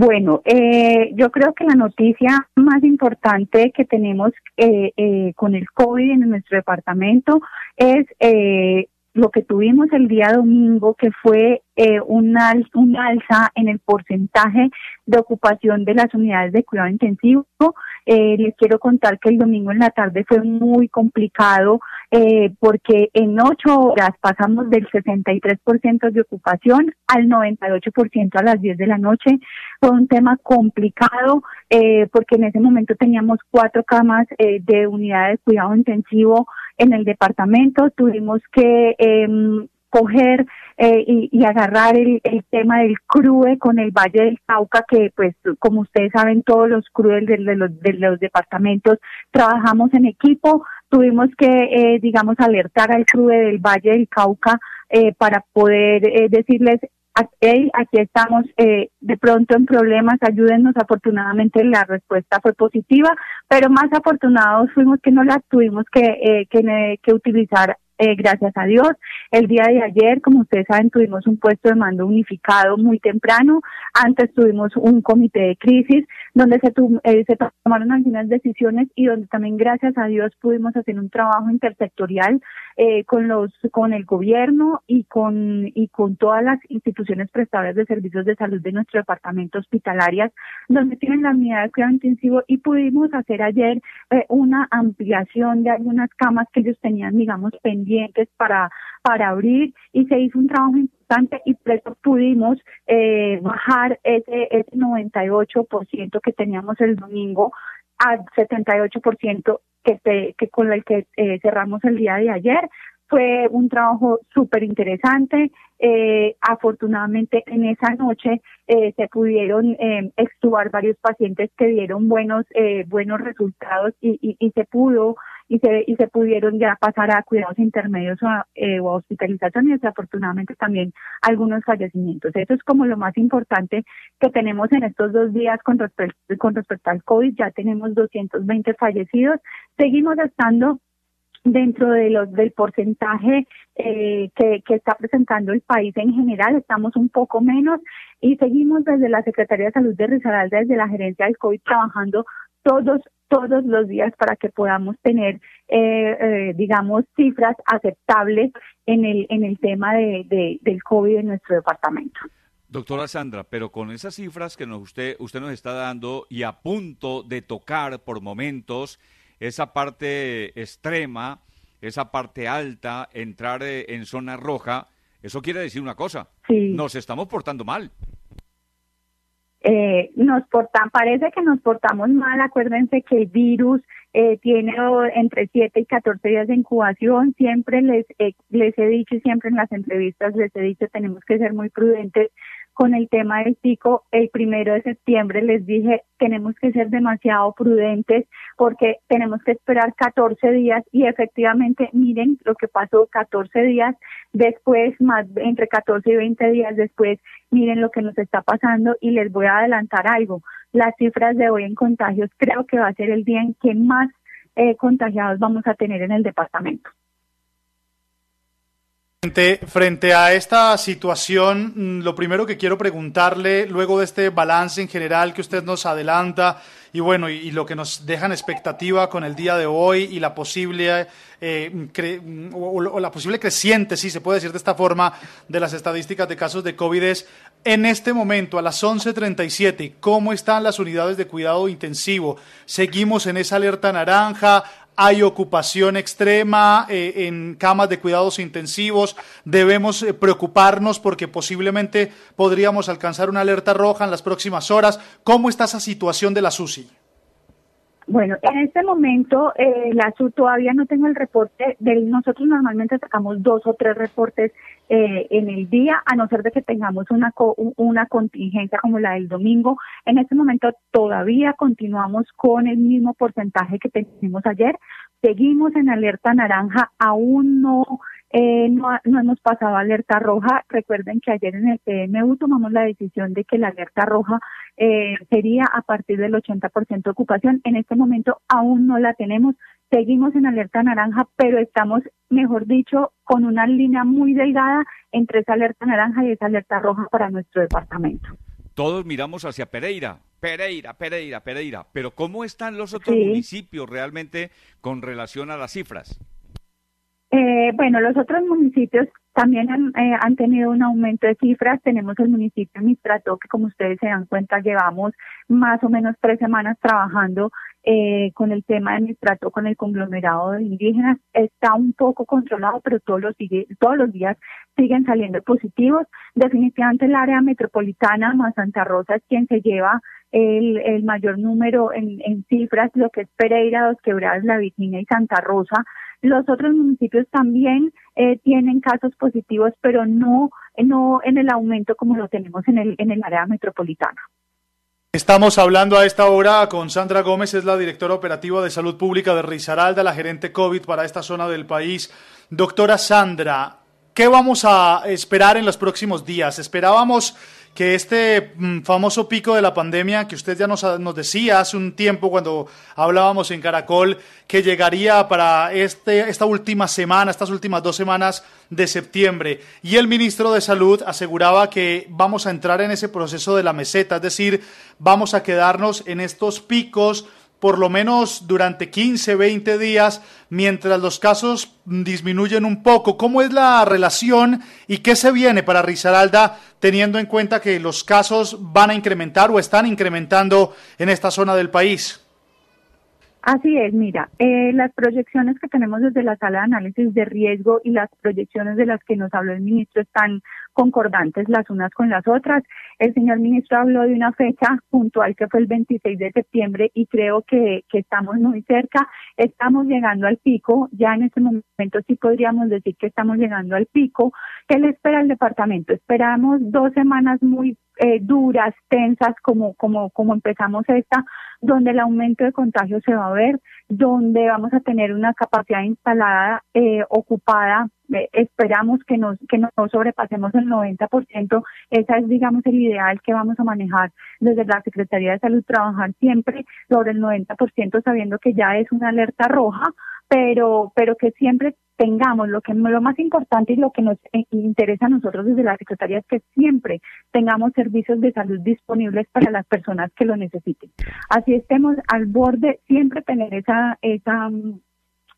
Bueno, eh, yo creo que la noticia más importante que tenemos eh, eh, con el COVID en nuestro departamento es eh, lo que tuvimos el día domingo, que fue eh, un, alza en el porcentaje de ocupación de las unidades de cuidado intensivo. Eh, les quiero contar que el domingo en la tarde fue muy complicado eh, porque en ocho horas pasamos del 63% de ocupación al 98% a las 10 de la noche. Fue un tema complicado eh, porque en ese momento teníamos cuatro camas de unidades de cuidado intensivo en el departamento. Tuvimos que eh, coger eh, y, y, agarrar el, el, tema del CRUE con el Valle del Cauca, que pues como ustedes saben todos los CRUE de, de, los, de los departamentos trabajamos en equipo, tuvimos que eh, digamos alertar al CRUE del Valle del Cauca eh, para poder eh, decirles hey, aquí estamos eh, de pronto en problemas, ayúdennos. Afortunadamente la respuesta fue positiva, pero más afortunados fuimos que no la tuvimos que, eh, que, que utilizar eh, gracias a Dios. El día de ayer, como ustedes saben, tuvimos un puesto de mando unificado muy temprano. Antes tuvimos un comité de crisis donde se, eh, se tomaron algunas decisiones y donde también, gracias a Dios, pudimos hacer un trabajo intersectorial eh, con los con el gobierno y con y con todas las instituciones prestadoras de servicios de salud de nuestro departamento hospitalarias donde tienen la unidad de cuidado intensivo y pudimos hacer ayer eh, una ampliación de algunas camas que ellos tenían digamos pendientes para para abrir y se hizo un trabajo importante y por eso pudimos eh, bajar ese ese 98% que teníamos el domingo al 78% que, se, que con el que eh, cerramos el día de ayer. Fue un trabajo súper interesante. Eh, afortunadamente en esa noche eh, se pudieron eh, extubar varios pacientes que dieron buenos eh, buenos resultados y se pudo y se, y se pudieron ya pasar a cuidados intermedios o eh, o hospitalización y desafortunadamente también algunos fallecimientos. Eso es como lo más importante que tenemos en estos dos días con respecto, con respecto al COVID. Ya tenemos 220 fallecidos. Seguimos estando dentro de los del porcentaje eh, que, que está presentando el país en general, estamos un poco menos y seguimos desde la Secretaría de Salud de Risaralda, desde la gerencia del COVID, trabajando todos todos los días para que podamos tener, eh, eh, digamos, cifras aceptables en el, en el tema de, de, del COVID en nuestro departamento. Doctora Sandra, pero con esas cifras que nos usted, usted nos está dando y a punto de tocar por momentos esa parte extrema, esa parte alta, entrar eh, en zona roja, eso quiere decir una cosa, sí. nos estamos portando mal eh, nos portan, parece que nos portamos mal, acuérdense que el virus eh, tiene entre 7 y 14 días de incubación, siempre les, eh, les he dicho y siempre en las entrevistas les he dicho tenemos que ser muy prudentes con el tema del pico, el primero de septiembre les dije, tenemos que ser demasiado prudentes porque tenemos que esperar 14 días y efectivamente miren lo que pasó 14 días después, más entre 14 y 20 días después, miren lo que nos está pasando y les voy a adelantar algo. Las cifras de hoy en contagios creo que va a ser el día en que más eh, contagiados vamos a tener en el departamento. Frente, a esta situación, mm, lo primero que quiero preguntarle, luego de este balance en general que usted nos adelanta, y bueno, y, lo que nos deja en expectativa con el día de hoy y la posible, eh, cre, o, la posible creciente, si se puede decir de esta forma, de las estadísticas de casos de COVID es, en este momento, a las 11.37, ¿cómo están las unidades de cuidado intensivo? ¿Seguimos en esa alerta naranja? Hay ocupación extrema eh, en camas de cuidados intensivos, debemos eh, preocuparnos porque posiblemente podríamos alcanzar una alerta roja en las próximas horas. ¿Cómo está esa situación de la SUSI? Bueno, en este momento eh, la SU todavía no tengo el reporte. De, nosotros normalmente sacamos dos o tres reportes eh, en el día, a no ser de que tengamos una, co una contingencia como la del domingo. En este momento todavía continuamos con el mismo porcentaje que teníamos ayer. Seguimos en alerta naranja, aún no eh, no, no, hemos pasado alerta roja. Recuerden que ayer en el PMU tomamos la decisión de que la alerta roja eh, sería a partir del 80% de ocupación. En este momento aún no la tenemos. Seguimos en alerta naranja, pero estamos, mejor dicho, con una línea muy delgada entre esa alerta naranja y esa alerta roja para nuestro departamento. todos miramos hacia Pereira, Pereira, Pereira, Pereira, pero ¿cómo están los otros municipios realmente con relación a las cifras? Eh, bueno, los otros municipios también han, eh, han, tenido un aumento de cifras. Tenemos el municipio de Mistrato, que como ustedes se dan cuenta, llevamos más o menos tres semanas trabajando eh, con el tema de Mistrato, con el conglomerado de indígenas. Está un poco controlado, pero todos los, todos los días siguen saliendo positivos. Definitivamente el área metropolitana más Santa Rosa es quien se lleva el, mayor número en, en cifras, lo que es Pereira, Dos Quebradas, La Virginia y Santa Rosa. Los otros municipios también eh, tienen casos positivos, pero no, no en el aumento como lo tenemos en el, en el área metropolitana. Estamos hablando a esta hora con Sandra Gómez, es la directora operativa de salud pública de Risaralda, la gerente COVID para esta zona del país. Doctora Sandra, ¿qué vamos a esperar en los próximos días? Esperábamos que este mm, famoso pico de la pandemia que usted ya nos, decía hace un tiempo cuando hablábamos en Caracol, que llegaría para este, esta última semana, estas últimas dos semanas de septiembre. Y el ministro de Salud aseguraba que vamos a entrar en ese proceso de la meseta, es decir, vamos a quedarnos en estos picos por lo menos durante 15, 20 días, mientras los casos disminuyen un poco. ¿Cómo es la relación y qué se viene para Risaralda teniendo en cuenta que los casos van a incrementar o están incrementando en esta zona del país? Así es, mira, eh, las proyecciones que tenemos desde la sala de análisis de riesgo y las proyecciones de las que nos habló el ministro están concordantes las unas con las otras. El señor ministro habló de una fecha puntual que fue el 26 de septiembre y creo que, que estamos muy cerca. Estamos llegando al pico, ya en este momento sí podríamos decir que estamos llegando al pico. ¿Qué le espera el departamento? Esperamos dos semanas muy eh, duras, tensas, como, como, como empezamos esta, donde el aumento de contagios se va a ver, donde vamos a tener una capacidad instalada eh, ocupada. Eh, esperamos que nos que no sobrepasemos el 90%, esa es digamos el ideal que vamos a manejar desde la Secretaría de Salud trabajar siempre sobre el 90% sabiendo que ya es una alerta roja, pero pero que siempre tengamos lo que lo más importante y lo que nos eh, interesa a nosotros desde la Secretaría es que siempre tengamos servicios de salud disponibles para las personas que lo necesiten. Así estemos al borde, siempre tener esa esa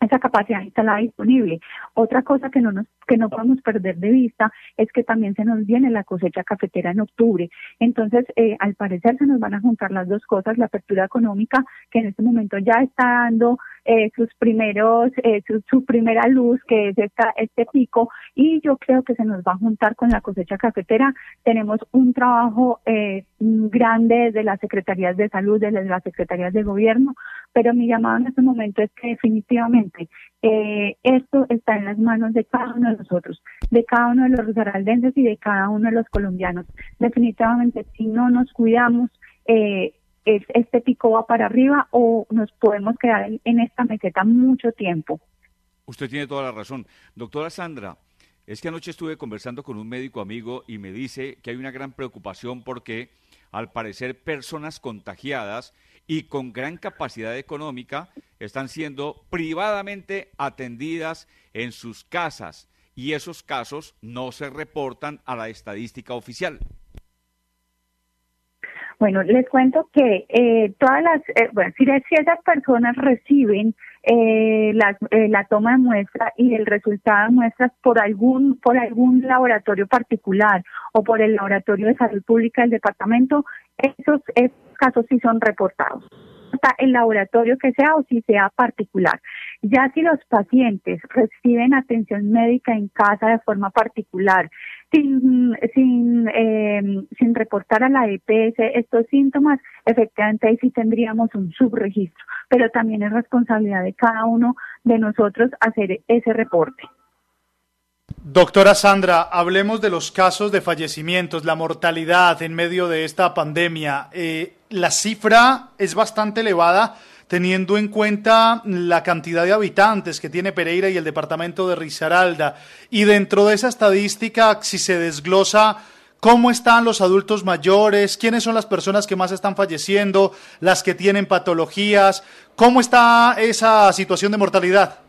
esa capacidad instalada disponible. Otra cosa que no nos que no podemos perder de vista es que también se nos viene la cosecha cafetera en octubre. Entonces, eh, al parecer se nos van a juntar las dos cosas, la apertura económica que en este momento ya está dando eh, sus primeros, eh, su, primera luz, que es esta, este pico, y yo creo que se nos va a juntar con la cosecha cafetera. Tenemos un trabajo eh, grande de las secretarías de salud, de las secretarías de gobierno, pero mi llamado en este momento es que definitivamente eh, esto está en las manos de cada uno de nosotros, de cada uno de los rosaraldenses y de cada uno de los colombianos. Definitivamente, si no nos cuidamos, eh, este pico va para arriba o nos podemos quedar en esta meseta mucho tiempo. Usted tiene toda la razón. Doctora Sandra, es que anoche estuve conversando con un médico amigo y me dice que hay una gran preocupación porque al parecer personas contagiadas y con gran capacidad económica están siendo privadamente atendidas en sus casas y esos casos no se reportan a la estadística oficial. Bueno, les cuento que eh, todas las, eh, bueno, si, esas personas reciben eh, la, eh, la toma de muestra y el resultado de muestras por algún, por algún laboratorio particular o por el laboratorio de salud pública del departamento, esos, esos casos sí son reportados el laboratorio que sea o si sea particular. Ya si los pacientes reciben atención médica en casa de forma particular, sin, sin, eh, sin reportar a la EPS estos síntomas, efectivamente ahí sí tendríamos un subregistro, pero también es responsabilidad de cada uno de nosotros hacer ese reporte. Doctora Sandra, hablemos de los casos de fallecimientos, la mortalidad en medio de esta pandemia. Eh, la cifra es bastante elevada teniendo en cuenta la cantidad de habitantes que tiene Pereira y el departamento de Risaralda. Y dentro de esa estadística, si se desglosa cómo están los adultos mayores, quiénes son las personas que más están falleciendo, las que tienen patologías, cómo está esa situación de mortalidad.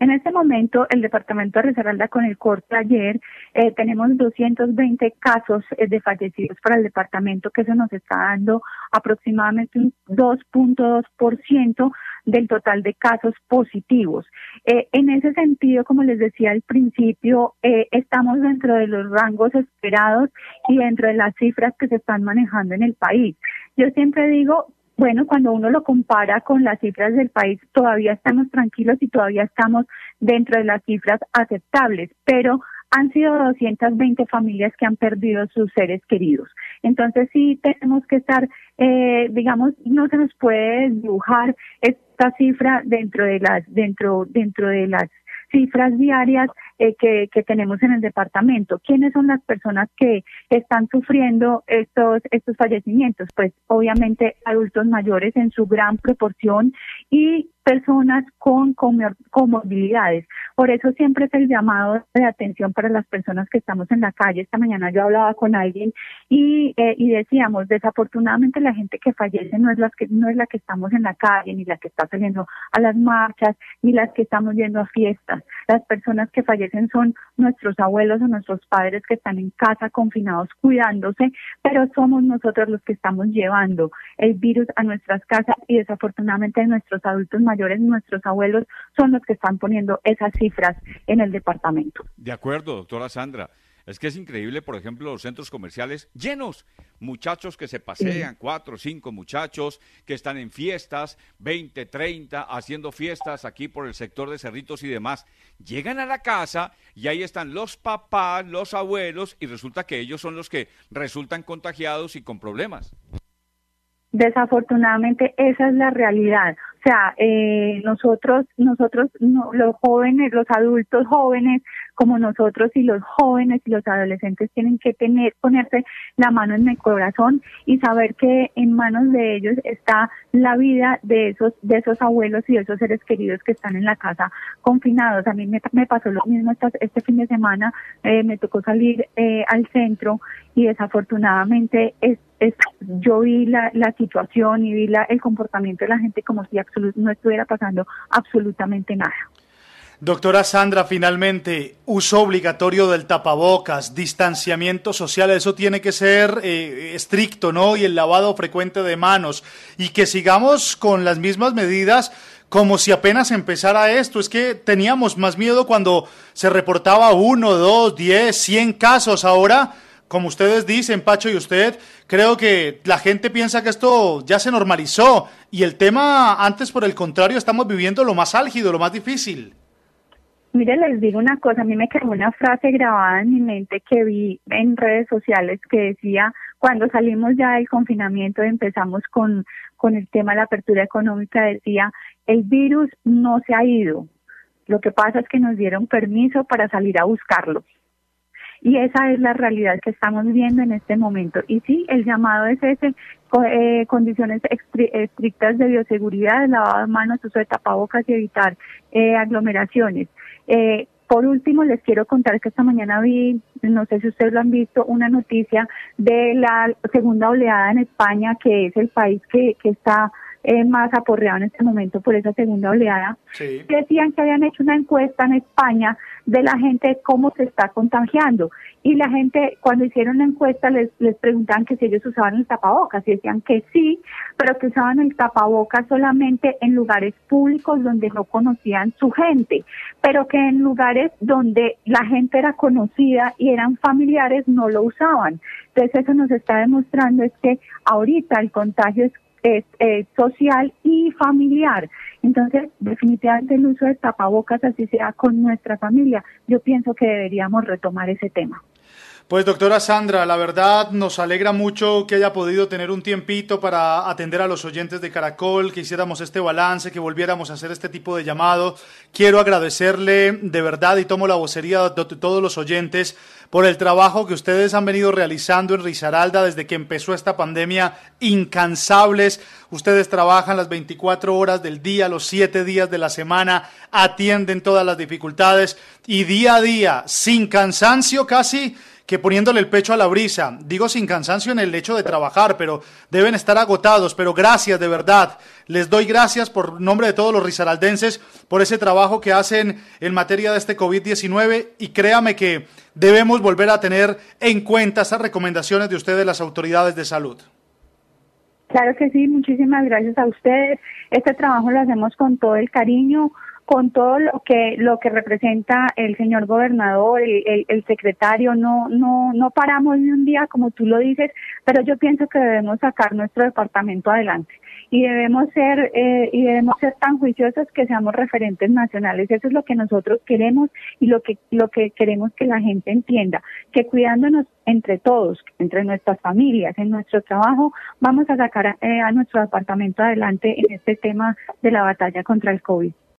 En este momento, el departamento de Risaralda, con el corte ayer, eh, tenemos 220 casos eh, de fallecidos para el departamento, que eso nos está dando aproximadamente un 2.2% del total de casos positivos. Eh, en ese sentido, como les decía al principio, estamos dentro de los rangos esperados y dentro de las cifras que se están manejando en el país. Yo siempre digo bueno, cuando uno lo compara con las cifras del país, todavía estamos tranquilos y todavía estamos dentro de las cifras aceptables, pero han sido 220 familias que han perdido sus seres queridos. Entonces sí tenemos que estar, eh, digamos, no se nos puede dibujar esta cifra dentro de las, dentro, dentro de las cifras diarias eh, que, que, tenemos en el departamento. ¿Quiénes son las personas que están sufriendo estos, estos fallecimientos? Pues obviamente adultos mayores en su gran proporción y personas con comorbilidades. Por eso siempre es el llamado de atención para las personas que estamos en la calle. Esta mañana yo hablaba con alguien y, eh, y decíamos, desafortunadamente la gente que fallece no es, la que, no es la que estamos en la calle, ni la que está saliendo a las marchas, ni las que estamos yendo a fiestas. Las personas que fallecen son nuestros abuelos o nuestros padres que están en casa confinados cuidándose, pero somos nosotros los que estamos llevando el virus a nuestras casas y desafortunadamente nuestros adultos mayores mayores, nuestros abuelos, son los que están poniendo esas cifras en el departamento. De acuerdo, doctora Sandra. Es que es increíble, por ejemplo, los centros comerciales llenos, muchachos que se pasean, cuatro, cinco muchachos que están en fiestas, 20, 30, haciendo fiestas aquí por el sector de Cerritos y demás. Llegan a la casa y ahí están los papás, los abuelos y resulta que ellos son los que resultan contagiados y con problemas. Desafortunadamente esa es la realidad. O sea, eh, nosotros, nosotros, los jóvenes, los adultos jóvenes, como nosotros y los jóvenes y los adolescentes tienen que tener, ponerse la mano en el corazón y saber que en manos de ellos está la vida de esos, de esos abuelos y de esos seres queridos que están en la casa confinados. A mí me, pasó lo mismo este, fin de semana, eh, me tocó salir eh, al centro y desafortunadamente es, yo vi la, la situación y vi la, el comportamiento de la gente como si no estuviera pasando absolutamente nada. Doctora Sandra, finalmente, uso obligatorio del tapabocas, distanciamiento social, eso tiene que ser eh, estricto, ¿no? Y el lavado frecuente de manos. Y que sigamos con las mismas medidas como si apenas empezara esto. Es que teníamos más miedo cuando se reportaba uno, dos, diez, cien casos. Ahora como ustedes dicen, Pacho y usted, creo que la gente piensa que esto ya se normalizó y el tema antes, por el contrario, estamos viviendo lo más álgido, lo más difícil. Mire, les digo una cosa, a mí me quedó una frase grabada en mi mente que vi en redes sociales que decía, cuando salimos ya del confinamiento y empezamos con, con el tema de la apertura económica, decía, el virus no se ha ido, lo que pasa es que nos dieron permiso para salir a buscarlo. Y esa es la realidad que estamos viendo en este momento. Y sí, el llamado es ese, eh, condiciones estrictas de bioseguridad, lavado de manos, uso de tapabocas y evitar eh, aglomeraciones. Eh, por último, les quiero contar que esta mañana vi, no sé si ustedes lo han visto, una noticia de la segunda oleada en España, que es el país que, que está eh, más aporreado en este momento por esa segunda oleada. Decían que habían hecho una encuesta en España de la gente cómo se está contagiando. Y la gente, cuando hicieron la encuesta, les, les preguntaban que si ellos usaban el tapabocas y decían que sí, pero que usaban el tapabocas solamente en lugares públicos donde no conocían su gente, pero que en lugares donde la gente era conocida y eran familiares no lo usaban. Entonces eso nos está demostrando es que ahorita el contagio es es, social y familiar. Entonces, definitivamente el uso de tapabocas, así sea con nuestra familia, yo pienso que deberíamos retomar ese tema. Pues doctora Sandra, la verdad nos alegra mucho que haya podido tener un tiempito para atender a los oyentes de Caracol, que hiciéramos este balance, que volviéramos a hacer este tipo de llamado. Quiero agradecerle de verdad y tomo la vocería de todos los oyentes por el trabajo que ustedes han venido realizando en Risaralda desde que empezó esta pandemia, incansables. Ustedes trabajan las 24 horas del día, los 7 días de la semana, atienden todas las dificultades y día a día, sin cansancio casi, que poniéndole el pecho a la brisa. Digo sin cansancio en el hecho de trabajar, pero deben estar agotados. Pero gracias, de verdad. Les doy gracias por nombre de todos los risaraldenses por ese trabajo que hacen en materia de este COVID-19 y créame que debemos volver a tener en cuenta esas recomendaciones de ustedes, las autoridades de salud. Claro que sí, muchísimas gracias a ustedes. Este trabajo lo hacemos con todo el cariño, con todo lo que lo que representa el señor gobernador, el, el, secretario, no no no paramos ni un día como tú lo dices, pero yo pienso que debemos sacar nuestro departamento adelante y debemos ser eh, y debemos ser tan juiciosos que seamos referentes nacionales. Eso es lo que nosotros queremos y lo que lo que queremos que la gente entienda, que cuidándonos entre todos, entre nuestras familias, en nuestro trabajo, vamos a sacar eh, a nuestro departamento adelante en este tema de la batalla contra el COVID.